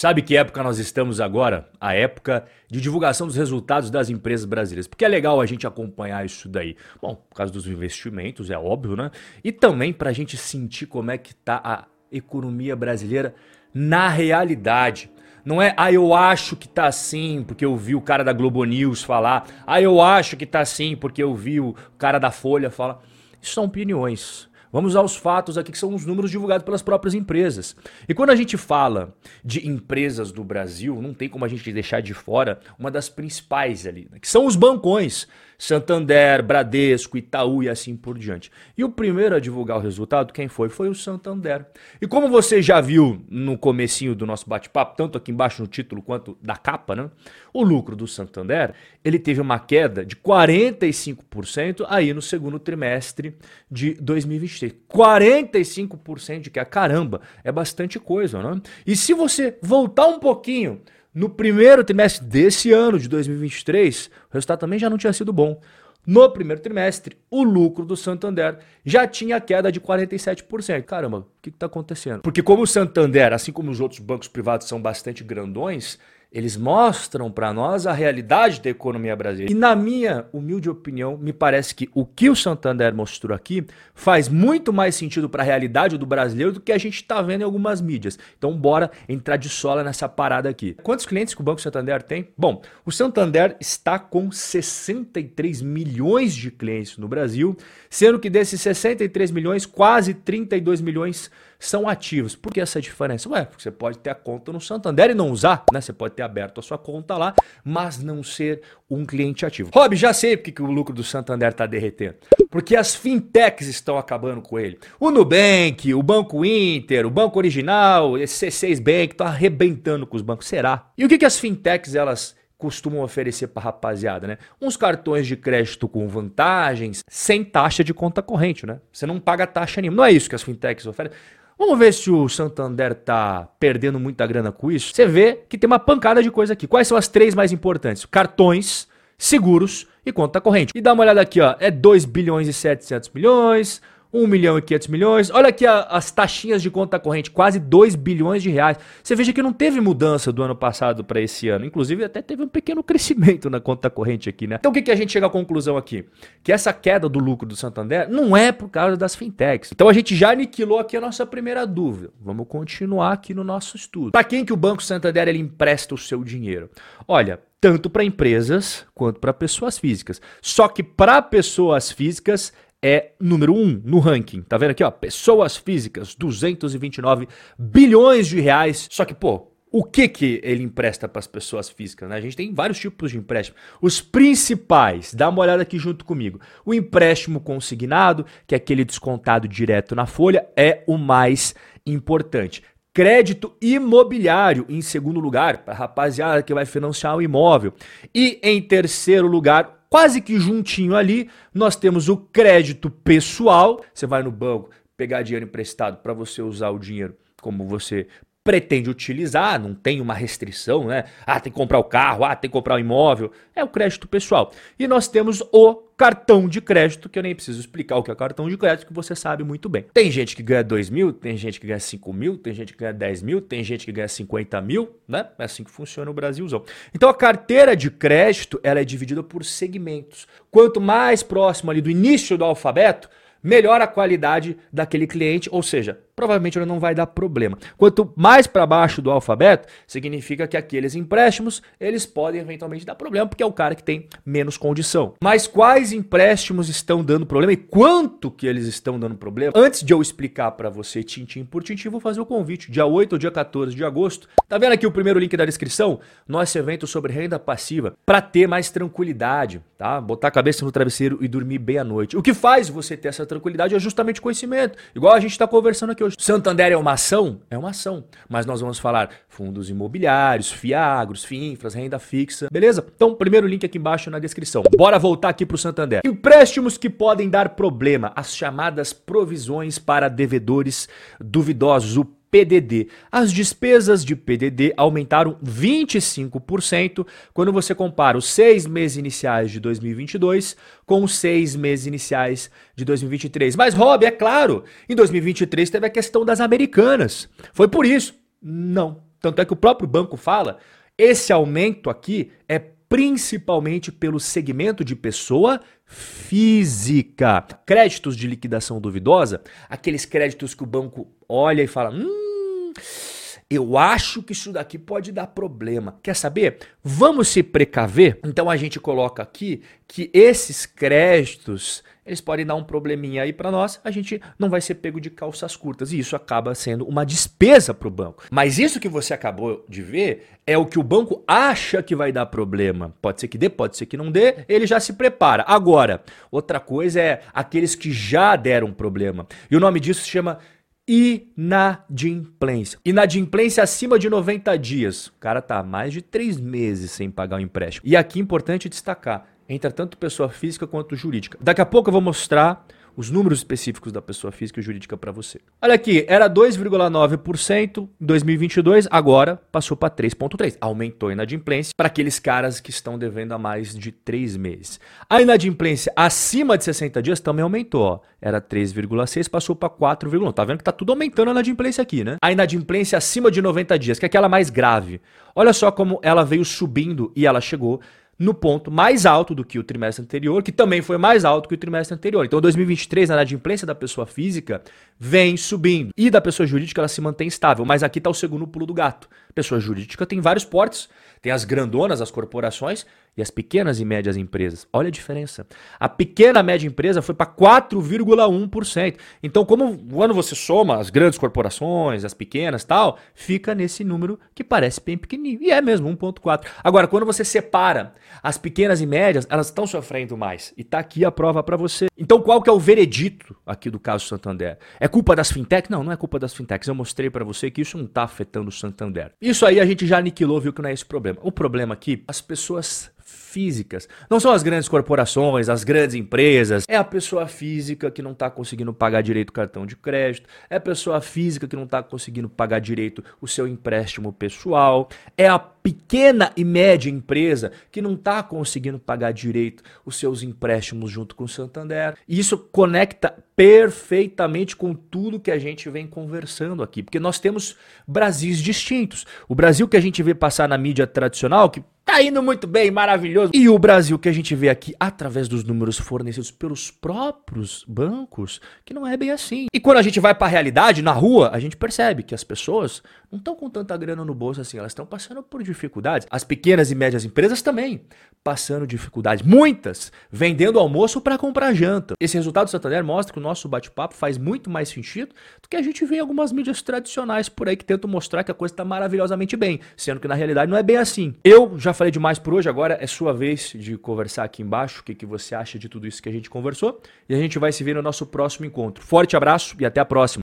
Sabe que época nós estamos agora? A época de divulgação dos resultados das empresas brasileiras. Porque é legal a gente acompanhar isso daí. Bom, por causa dos investimentos, é óbvio, né? E também para a gente sentir como é que tá a economia brasileira na realidade. Não é, ah, eu acho que tá assim, porque eu vi o cara da Globo News falar. Ah, eu acho que tá assim, porque eu vi o cara da Folha falar. Isso são opiniões. Vamos aos fatos aqui, que são os números divulgados pelas próprias empresas. E quando a gente fala de empresas do Brasil, não tem como a gente deixar de fora uma das principais ali, né? que são os bancões. Santander, Bradesco, Itaú e assim por diante. E o primeiro a divulgar o resultado, quem foi? Foi o Santander. E como você já viu no comecinho do nosso bate-papo, tanto aqui embaixo no título quanto da capa, né? O lucro do Santander, ele teve uma queda de 45% aí no segundo trimestre de 2023. 45% de que caramba, é bastante coisa, né? E se você voltar um pouquinho no primeiro trimestre desse ano de 2023, o resultado também já não tinha sido bom. No primeiro trimestre, o lucro do Santander já tinha queda de 47%. Caramba, o que está acontecendo? Porque como o Santander, assim como os outros bancos privados são bastante grandões, eles mostram para nós a realidade da economia brasileira. E na minha humilde opinião, me parece que o que o Santander mostrou aqui faz muito mais sentido para a realidade do brasileiro do que a gente está vendo em algumas mídias. Então bora entrar de sola nessa parada aqui. Quantos clientes que o Banco Santander tem? Bom, o Santander está com 63 milhões de clientes no Brasil, sendo que desses 63 milhões, quase 32 milhões são ativos. Por que essa diferença? Ué, porque você pode ter a conta no Santander e não usar, né? Você pode ter aberto a sua conta lá, mas não ser um cliente ativo. Rob, já sei porque que o lucro do Santander está derretendo. Porque as fintechs estão acabando com ele. O Nubank, o Banco Inter, o Banco Original, esse C6 Bank, estão arrebentando com os bancos. Será? E o que, que as fintechs elas costumam oferecer para rapaziada, né? Uns cartões de crédito com vantagens, sem taxa de conta corrente, né? Você não paga taxa nenhuma. Não é isso que as fintechs oferecem. Vamos ver se o Santander tá perdendo muita grana com isso. Você vê que tem uma pancada de coisa aqui. Quais são as três mais importantes? Cartões, seguros e conta corrente. E dá uma olhada aqui, ó. É 2 bilhões e 700 milhões, 1 milhão e 500 milhões. Olha aqui a, as taxinhas de conta corrente, quase 2 bilhões de reais. Você veja que não teve mudança do ano passado para esse ano. Inclusive, até teve um pequeno crescimento na conta corrente aqui, né? Então, o que, que a gente chega à conclusão aqui? Que essa queda do lucro do Santander não é por causa das fintechs. Então, a gente já aniquilou aqui a nossa primeira dúvida. Vamos continuar aqui no nosso estudo. Para quem que o Banco Santander ele empresta o seu dinheiro? Olha, tanto para empresas quanto para pessoas físicas. Só que para pessoas físicas é número 1 um no ranking. Tá vendo aqui, ó? Pessoas físicas, 229 bilhões de reais. Só que, pô, o que que ele empresta para as pessoas físicas? Né? A gente tem vários tipos de empréstimo. Os principais, dá uma olhada aqui junto comigo. O empréstimo consignado, que é aquele descontado direto na folha, é o mais importante. Crédito imobiliário em segundo lugar, para rapaziada que vai financiar o imóvel. E em terceiro lugar, quase que juntinho ali, nós temos o crédito pessoal. Você vai no banco pegar dinheiro emprestado para você usar o dinheiro como você pretende utilizar, não tem uma restrição, né? Ah, tem que comprar o carro, ah, tem que comprar o imóvel. É o crédito pessoal. E nós temos o cartão de crédito, que eu nem preciso explicar o que é cartão de crédito, que você sabe muito bem. Tem gente que ganha 2 mil, tem gente que ganha 5 mil, tem gente que ganha 10 mil, tem gente que ganha 50 mil, né? É assim que funciona o Brasilzão. Então a carteira de crédito, ela é dividida por segmentos. Quanto mais próximo ali do início do alfabeto, melhor a qualidade daquele cliente, ou seja, provavelmente ele não vai dar problema. Quanto mais para baixo do alfabeto, significa que aqueles empréstimos, eles podem eventualmente dar problema, porque é o cara que tem menos condição. Mas quais empréstimos estão dando problema e quanto que eles estão dando problema? Antes de eu explicar para você tintim por tintim, vou fazer o convite. Dia 8 ou dia 14 de agosto, tá vendo aqui o primeiro link da descrição? Nosso evento sobre renda passiva, para ter mais tranquilidade, tá? Botar a cabeça no travesseiro e dormir bem à noite. O que faz você ter essa tranquilidade é justamente conhecimento. Igual a gente está conversando aqui hoje. Santander é uma ação? É uma ação. Mas nós vamos falar fundos imobiliários, fiagros, finfras, renda fixa. Beleza? Então, primeiro link aqui embaixo na descrição. Bora voltar aqui para o Santander. Empréstimos que podem dar problema. As chamadas provisões para devedores duvidosos. O PDD. As despesas de PDD aumentaram 25% quando você compara os seis meses iniciais de 2022 com os seis meses iniciais de 2023. Mas, Rob, é claro, em 2023 teve a questão das americanas. Foi por isso? Não. Tanto é que o próprio banco fala, esse aumento aqui é principalmente pelo segmento de pessoa física. Créditos de liquidação duvidosa, aqueles créditos que o banco olha e fala: hum, eu acho que isso daqui pode dar problema. Quer saber? Vamos se precaver? Então a gente coloca aqui que esses créditos eles podem dar um probleminha aí para nós, a gente não vai ser pego de calças curtas. E isso acaba sendo uma despesa para o banco. Mas isso que você acabou de ver é o que o banco acha que vai dar problema. Pode ser que dê, pode ser que não dê, ele já se prepara. Agora, outra coisa é aqueles que já deram problema. E o nome disso se chama inadimplência. Inadimplência acima de 90 dias. O cara tá mais de 3 meses sem pagar o empréstimo. E aqui é importante destacar, entra tanto pessoa física quanto jurídica. Daqui a pouco eu vou mostrar os números específicos da pessoa física e jurídica para você. Olha aqui, era 2,9% em 2022, agora passou para 3,3%. Aumentou a inadimplência para aqueles caras que estão devendo há mais de 3 meses. A inadimplência acima de 60 dias também aumentou. Ó. Era 3,6%, passou para 4,1%. Tá vendo que tá tudo aumentando a inadimplência aqui, né? A inadimplência acima de 90 dias, que é aquela mais grave. Olha só como ela veio subindo e ela chegou no ponto mais alto do que o trimestre anterior, que também foi mais alto que o trimestre anterior. Então, 2023, a inadimplência da pessoa física vem subindo e da pessoa jurídica ela se mantém estável. Mas aqui está o segundo pulo do gato. Pessoa jurídica tem vários portes, tem as grandonas, as corporações e as pequenas e médias empresas. Olha a diferença. A pequena média empresa foi para 4,1%. Então, como quando você soma as grandes corporações, as pequenas tal, fica nesse número que parece bem pequenininho. E é mesmo, 1,4%. Agora, quando você separa as pequenas e médias, elas estão sofrendo mais. E tá aqui a prova para você. Então, qual que é o veredito aqui do caso Santander? É culpa das fintechs? Não, não é culpa das fintechs. Eu mostrei para você que isso não está afetando o Santander. Isso aí a gente já aniquilou, viu que não é esse problema. O problema aqui, as pessoas físicas. Não são as grandes corporações, as grandes empresas. É a pessoa física que não está conseguindo pagar direito o cartão de crédito. É a pessoa física que não está conseguindo pagar direito o seu empréstimo pessoal. É a pequena e média empresa que não está conseguindo pagar direito os seus empréstimos junto com o Santander. E isso conecta perfeitamente com tudo que a gente vem conversando aqui, porque nós temos Brasis distintos. O Brasil que a gente vê passar na mídia tradicional, que Tá indo muito bem, maravilhoso. E o Brasil que a gente vê aqui através dos números fornecidos pelos próprios bancos, que não é bem assim. E quando a gente vai para a realidade, na rua, a gente percebe que as pessoas não estão com tanta grana no bolso assim, elas estão passando por dificuldades. As pequenas e médias empresas também passando dificuldades, muitas vendendo almoço para comprar janta. Esse resultado do Santander mostra que o nosso bate-papo faz muito mais sentido do que a gente vê em algumas mídias tradicionais por aí que tentam mostrar que a coisa está maravilhosamente bem, sendo que na realidade não é bem assim. Eu já falei demais por hoje, agora é sua vez de conversar aqui embaixo o que, que você acha de tudo isso que a gente conversou e a gente vai se ver no nosso próximo encontro. Forte abraço e até a próxima.